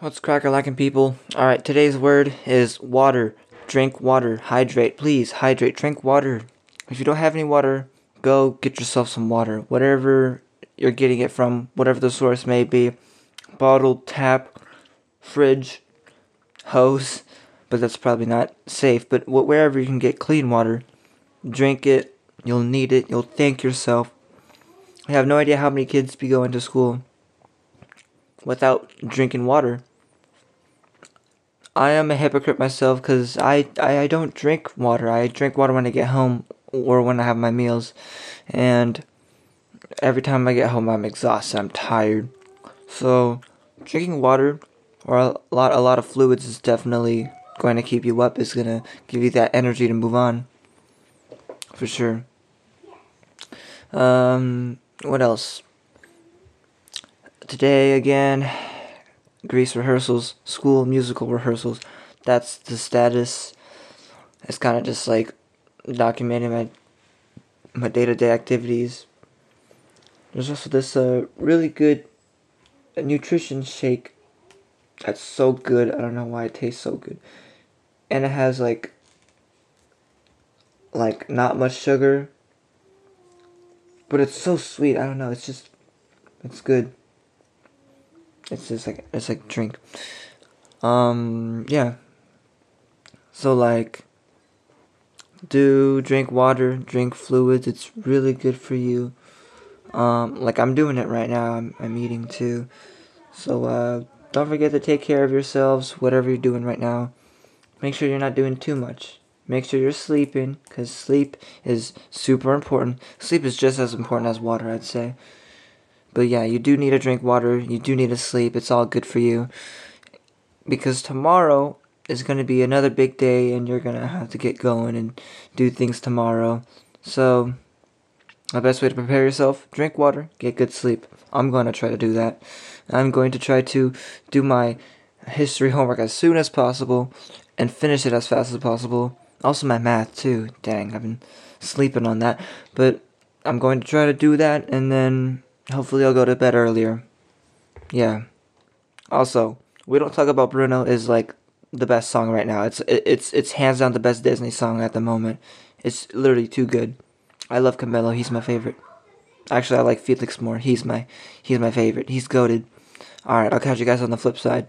What's cracker lacking, people? All right, today's word is water. Drink water. Hydrate, please. Hydrate. Drink water. If you don't have any water, go get yourself some water. Whatever you're getting it from, whatever the source may be bottle, tap, fridge, hose, but that's probably not safe. But wherever you can get clean water, drink it. You'll need it. You'll thank yourself. I have no idea how many kids be going to school without drinking water. I am a hypocrite myself because I, I, I don't drink water. I drink water when I get home or when I have my meals. And every time I get home, I'm exhausted. I'm tired. So drinking water or a lot a lot of fluids is definitely going to keep you up. It's gonna give you that energy to move on. For sure. Um, what else? Today again, Grease rehearsals, school musical rehearsals. That's the status. It's kind of just like documenting my my day to day activities. There's also this uh, really good nutrition shake that's so good. I don't know why it tastes so good. And it has like like not much sugar. But it's so sweet. I don't know. It's just it's good. It's just like it's like drink. Um yeah. So like do drink water, drink fluids. It's really good for you. Um like I'm doing it right now. I'm I'm eating too. So uh don't forget to take care of yourselves whatever you're doing right now. Make sure you're not doing too much. Make sure you're sleeping cuz sleep is super important. Sleep is just as important as water, I'd say. But yeah, you do need to drink water. You do need to sleep. It's all good for you. Because tomorrow is going to be another big day and you're going to have to get going and do things tomorrow. So, the best way to prepare yourself, drink water, get good sleep. I'm going to try to do that. I'm going to try to do my history homework as soon as possible and finish it as fast as possible. Also, my math, too. Dang, I've been sleeping on that. But I'm going to try to do that and then Hopefully, I'll go to bed earlier. Yeah. Also, we don't talk about Bruno is like the best song right now. It's it's it's hands down the best Disney song at the moment. It's literally too good. I love Camilo. He's my favorite. Actually, I like Felix more. He's my he's my favorite. He's goaded. All right, I'll catch you guys on the flip side.